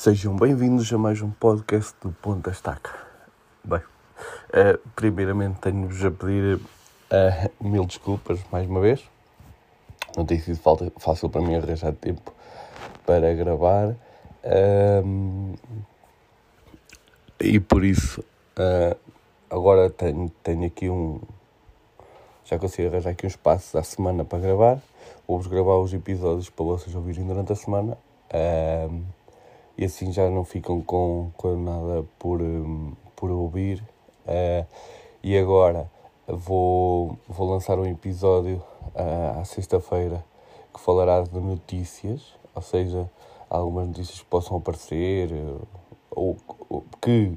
Sejam bem-vindos a mais um podcast do Ponta Estaca. Bem, uh, primeiramente tenho-vos a pedir uh, mil desculpas mais uma vez. Não tem sido falta, fácil para mim arranjar tempo para gravar. Uh, e por isso, uh, agora tenho, tenho aqui um. Já consigo arranjar aqui um espaço à semana para gravar. Vou-vos gravar os episódios para vocês ouvirem durante a semana. E assim já não ficam com, com nada por, um, por ouvir. Uh, e agora vou, vou lançar um episódio uh, à sexta-feira que falará de notícias, ou seja, algumas notícias que possam aparecer ou, ou que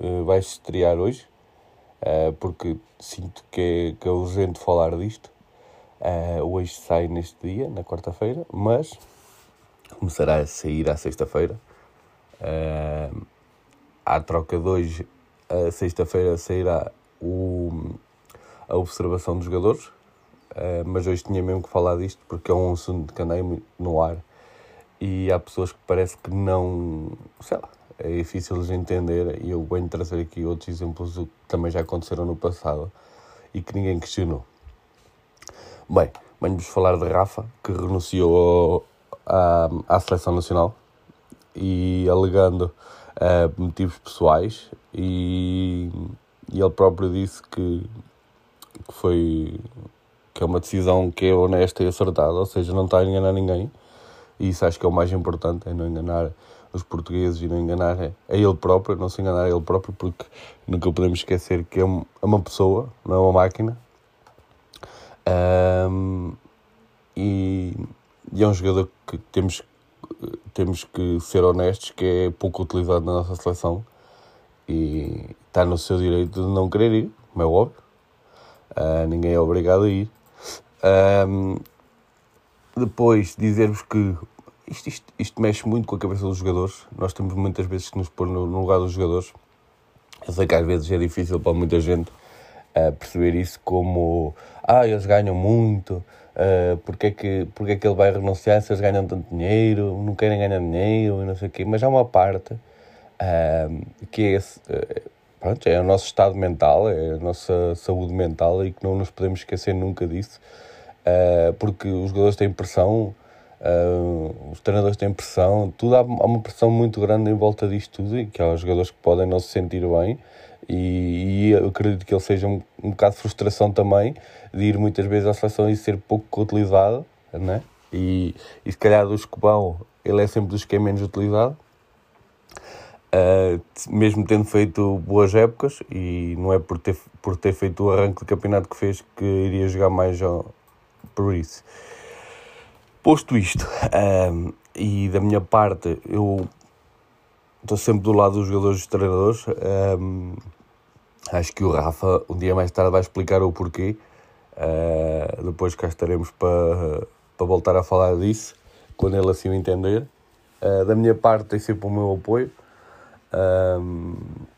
uh, vai estrear hoje, uh, porque sinto que é, que é urgente falar disto. Uh, hoje sai neste dia, na quarta-feira, mas começará a sair à sexta-feira. Uh, à troca de hoje, sexta-feira sairá o, a observação dos jogadores, uh, mas hoje tinha mesmo que falar disto porque é um assunto que andei no ar. E há pessoas que parece que não, sei lá, é difícil de entender. E eu venho trazer aqui outros exemplos que também já aconteceram no passado e que ninguém questionou. Bem, venho-vos falar de Rafa, que renunciou à, à Seleção Nacional e alegando uh, motivos pessoais e, e, ele próprio disse que, que foi que é uma decisão que é honesta e acertada, ou seja, não está a enganar ninguém e isso acho que é o mais importante, é não enganar os portugueses e não enganar é, é ele próprio, não se enganar a ele próprio, porque nunca podemos esquecer que é, é uma pessoa, não é uma máquina. Um, e, e, é um jogador que temos, temos que ser honestos, que é pouco utilizado na nossa seleção e está no seu direito de não querer ir, como é óbvio. Uh, ninguém é obrigado a ir. Um, depois, dizer-vos que isto, isto, isto, mexe muito com a cabeça dos jogadores. Nós temos muitas vezes que nos pôr no, no lugar dos jogadores. Eu sei que às vezes é difícil para muita gente uh, perceber isso como ah, eles ganham muito, uh, porque, é que, porque é que ele vai renunciar se eles ganham tanto dinheiro, não querem ganhar dinheiro e não sei o quê. Mas há uma parte uh, que é esse, uh, pronto, é o nosso estado mental, é a nossa saúde mental e que não nos podemos esquecer nunca disso, porque os jogadores têm pressão Uh, os treinadores têm pressão, tudo há, há, uma pressão muito grande em volta disto tudo e que há jogadores que podem não se sentir bem e, e eu acredito que ele seja um, um bocado de frustração também de ir muitas vezes à seleção e ser pouco utilizado, né? e, e se calhar do Escobão ele é sempre dos que é menos utilizado uh, mesmo tendo feito boas épocas e não é por ter, por ter feito o arranque de campeonato que fez que iria jogar mais ao, por isso Posto isto, um, e da minha parte, eu estou sempre do lado dos jogadores e dos treinadores. Um, acho que o Rafa, um dia mais tarde, vai explicar o porquê. Uh, depois cá estaremos para, para voltar a falar disso, quando ele assim o entender. Uh, da minha parte, tem sempre o meu apoio. Um,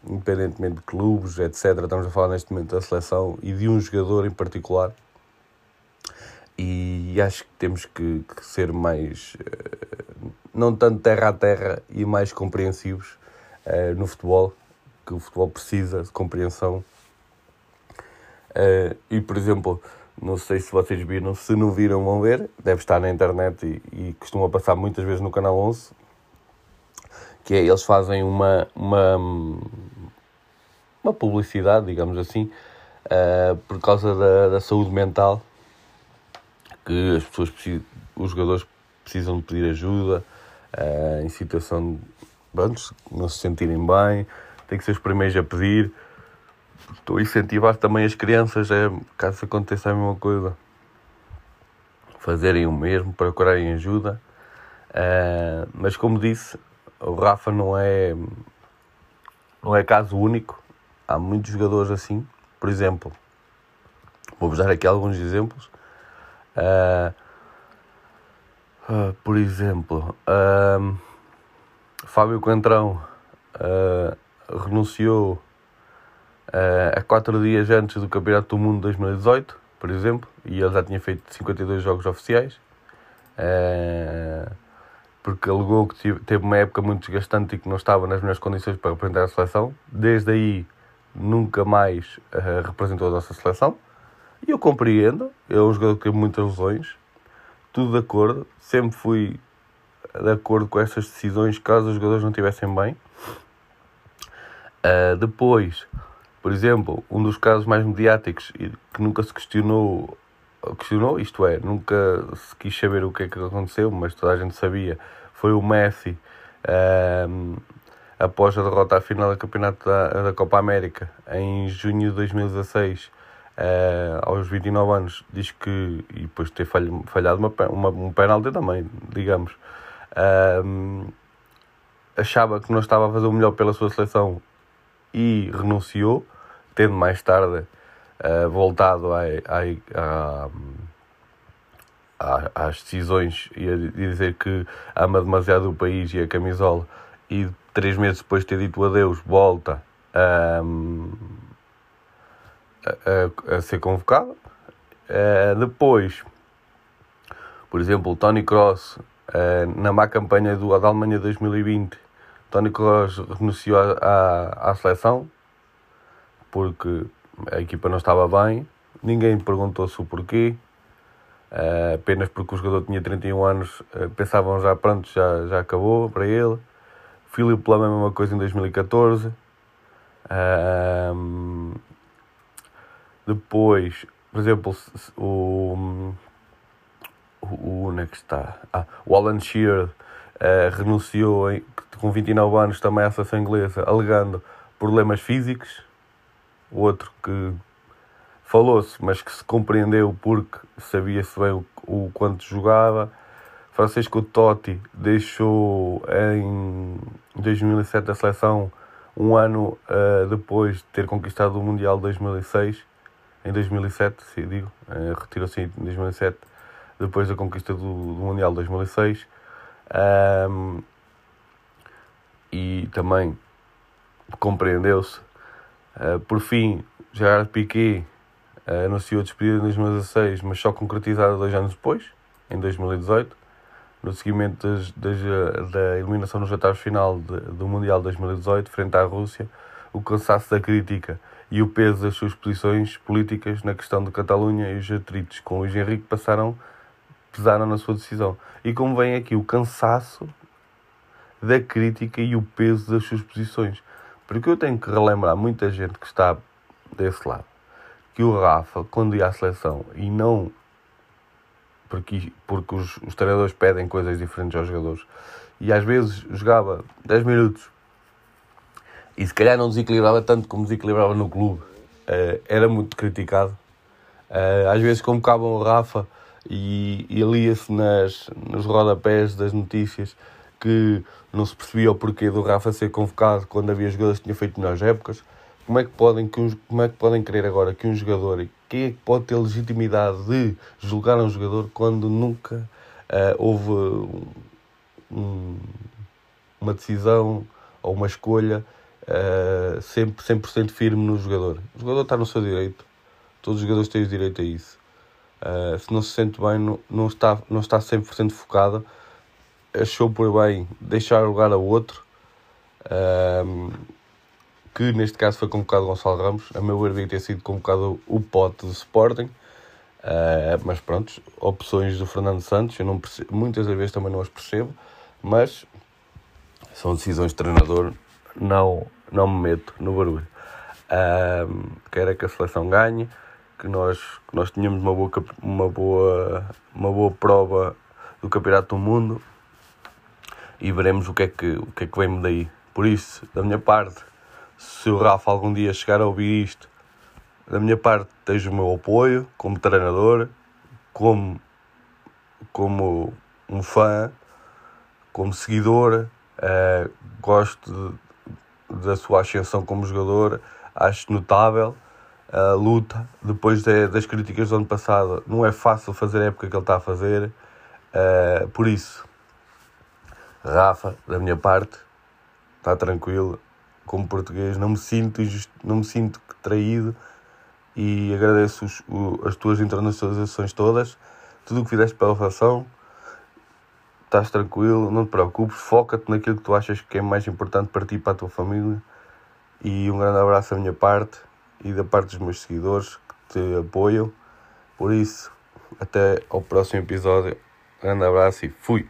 independentemente de clubes, etc. Estamos a falar neste momento da seleção e de um jogador em particular e acho que temos que, que ser mais, uh, não tanto terra a terra e mais compreensivos uh, no futebol, que o futebol precisa de compreensão. Uh, e, por exemplo, não sei se vocês viram, se não viram, vão ver, deve estar na internet e, e costuma passar muitas vezes no canal 11, que é, eles fazem uma, uma, uma publicidade, digamos assim, por causa da, da saúde mental que as pessoas precisam, os jogadores precisam de pedir ajuda uh, em situação de pronto, não se sentirem bem, tem que ser os primeiros a pedir. Estou a incentivar também as crianças, é, caso aconteça a mesma coisa, fazerem o mesmo, procurarem ajuda. Uh, mas como disse, o Rafa não é, não é caso único. Há muitos jogadores assim. Por exemplo, vou-vos dar aqui alguns exemplos. Uh, uh, por exemplo, uh, Fábio Coentrão renunciou a quatro dias antes do Campeonato do Mundo 2018, por exemplo, e ele já tinha feito 52 jogos oficiais. porque alegou que teve uma época muito desgastante e que não estava nas melhores condições para representar a seleção. Desde aí, nunca mais uh, representou a nossa seleção. E eu compreendo, é um jogador que teve muitas lesões, tudo de acordo, sempre fui de acordo com essas decisões caso os jogadores não estivessem bem. Uh, depois, por exemplo, um dos casos mais mediáticos que nunca se questionou, questionou, isto é, nunca se quis saber o que é que aconteceu, mas toda a gente sabia, foi o Messi uh, após a derrota à final do Campeonato da, da Copa América em junho de 2016. Uh, aos 29 anos, diz que, e depois de ter falhado uma, uma, um penalti também, digamos, achava que não estava a fazer o melhor pela sua seleção e renunciou, tendo mais tarde uh, voltado a, a, a, às decisões e a dizer que ama demasiado o país e a camisola e três meses depois de ter dito adeus volta um, a, a, ser convocado. Uh, depois, por exemplo, o Tony Cross, uh, na má campanha do, da Alemanha 2020, Tony Kroos renunciou à, à, seleção porque a equipa não estava bem, ninguém perguntou-se o porquê, uh, apenas porque o jogador tinha 31 anos, uh, pensavam já, pronto, já, já acabou para ele. Filipe Lam é a mesma coisa em 2014. Uh, depois, por exemplo, o, o, onde é que está? Ah, o Alan Shearer uh, renunciou em, com 29 anos também à seleção inglesa, alegando problemas físicos. O outro que falou-se, mas que se compreendeu porque sabia-se bem o, o quanto jogava. Francisco Totti deixou em 2007 a seleção um ano uh, depois de ter conquistado o Mundial de 2006. Em 2007, se digo, uh, retirou-se em 2007 depois da conquista do, do Mundial de 2006. Um, e também compreendeu-se. Uh, por fim, Gerard Piquet uh, anunciou a despedida em 2016, mas só concretizada dois anos depois, em 2018, no seguimento das, das, da eliminação nos oitavos final de, do Mundial 2018, frente à Rússia, o cansaço da crítica e o peso das suas posições políticas na questão de Catalunha e os atritos com Luís Henrique passaram pesaram na sua decisão. E como vem aqui o cansaço da crítica e o peso das suas posições. Porque eu tenho que relembrar muita gente que está desse lado que o Rafa, quando ia à seleção e não porque, porque os, os treinadores pedem coisas diferentes aos jogadores e às vezes jogava 10 minutos e se calhar não desequilibrava tanto como desequilibrava no clube, uh, era muito criticado. Uh, às vezes convocavam o Rafa e, e lia-se nos rodapés das notícias que não se percebia o porquê do Rafa ser convocado quando havia jogadores que tinham feito melhores épocas. Como é que podem, que um, como é que podem querer agora que um jogador, quem é que pode ter legitimidade de julgar um jogador quando nunca uh, houve um, uma decisão ou uma escolha uh, sempre 100% firme no jogador? O jogador está no seu direito, todos os jogadores têm o direito a isso. Uh, se não se sente bem, não, não, está, não está 100% focado, achou por bem deixar lugar a outro, uh, que neste caso foi convocado Gonçalo Ramos. A meu ver, devia ter sido convocado o pote do Sporting, uh, mas pronto, opções do Fernando Santos, eu não percebo, muitas vezes também não as percebo, mas são decisões de treinador, não, não me meto no barulho. Uh, quero é que a seleção ganhe que nós, que nós tínhamos uma boa, uma, boa, uma boa prova do Campeonato do Mundo e veremos o que, é que, o que é que vem daí. Por isso, da minha parte, se o Rafa algum dia chegar a ouvir isto, da minha parte, tens o meu apoio como treinador, como, como um fã, como seguidor. Uh, gosto de, da sua ascensão como jogador, acho notável a luta depois de, das críticas do ano passado. Não é fácil fazer a época que ele está a fazer. Uh, por isso, Rafa, da minha parte, está tranquilo. Como português, não me sinto, não me sinto traído e agradeço os, o, as tuas internacionalizações todas, tudo o que fizeste pela relação. Estás tranquilo, não te preocupes, foca-te naquilo que tu achas que é mais importante para ti e para a tua família. E um grande abraço da minha parte e da parte dos meus seguidores que te apoiam. Por isso, até ao próximo episódio. Grande abraço e fui!